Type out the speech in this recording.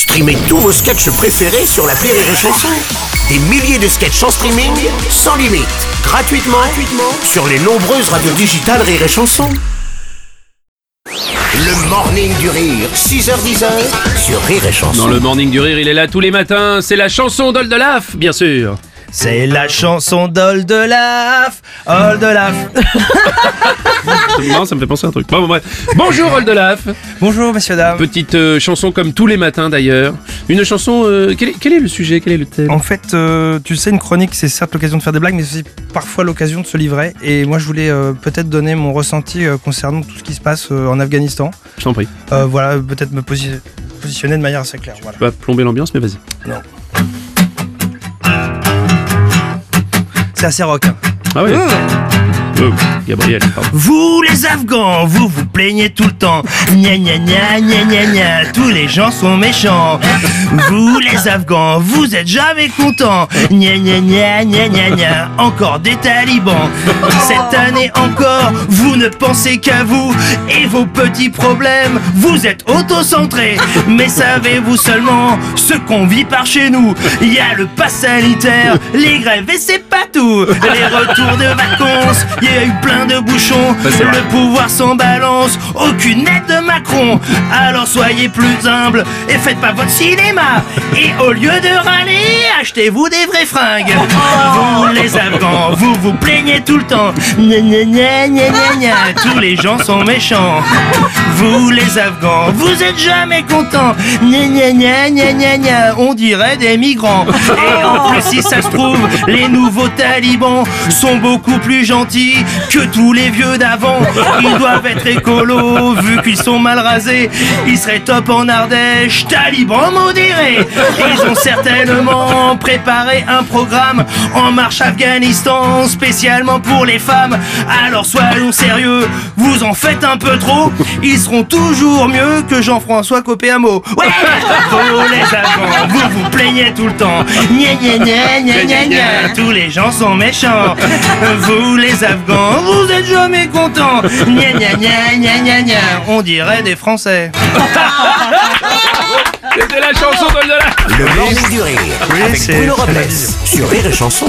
Streamez tous vos sketchs préférés sur la Rire et Chanson. Des milliers de sketchs en streaming, sans limite, gratuitement, gratuitement sur les nombreuses radios digitales Rire et Chanson. Le morning du rire, 6h10 sur Rire et Chanson. Dans le morning du rire, il est là tous les matins. C'est la chanson d'Oldelaf, bien sûr. C'est la chanson d'Oldelaf, Oldelaf. non, ça me fait penser à un truc. Bon, bon, bref. Bonjour Oldelaf. Bonjour messieurs dames. Petite euh, chanson comme tous les matins d'ailleurs. Une chanson. euh, quel, est, quel est le sujet? Quel est le thème? En fait, euh, tu sais, une chronique, c'est certes l'occasion de faire des blagues, mais c'est aussi parfois l'occasion de se livrer. Et moi, je voulais euh, peut-être donner mon ressenti euh, concernant tout ce qui se passe euh, en Afghanistan. Je t'en prie. Euh, voilà, peut-être me posi- positionner de manière assez claire. Voilà. Tu vas plomber l'ambiance, mais vas-y. C'est assez rock. hein. Ah ouais. Gabriel. Vous les Afghans, vous vous plaignez tout le temps. Gna gna gna gna gna gna, tous les gens sont méchants. Vous les Afghans, vous êtes jamais contents. Gna gna gna gna gna gna, encore des talibans. Cette année encore, vous ne pensez qu'à vous et vos petits problèmes. Vous êtes auto-centrés. Mais savez-vous seulement ce qu'on vit par chez nous? Il y a le pass sanitaire, les grèves et c'est pas tout. Les retours de vacances, il y a eu plein de bouchons. Le pouvoir s'en balance, aucune aide de Macron. Alors soyez plus humbles et faites pas votre cinéma. Et au lieu de râler, achetez-vous des vraies fringues. Vous les Afghans, vous vous plaignez tout le temps. Gna gna gna gna gna gna, tous les gens sont méchants. Vous les Afghans, vous êtes jamais contents. On dirait des migrants. Et en plus, si ça se trouve, les nouveaux talibans sont beaucoup plus gentils que tous les vieux d'avant. Ils doivent être écolos, vu qu'ils sont mal rasés. Ils seraient top en Ardèche, talibans modérés. Ils ont certainement préparé un programme en marche Afghanistan, spécialement pour les femmes. Alors soyons sérieux, vous en faites un peu trop. Ils seront toujours mieux que Jean-François Copéamo. Ouais les Afghans, vous vous plaignez tout le temps. Tous les gens sont méchants. Vous les Afghans, vous êtes jamais contents. Gna gna gna gna gna gna, on dirait des Français. C'était la chanson d'Oldelaf. Le morning du rire, avec c'est- Bruno Robles la sur Rire et Chanson.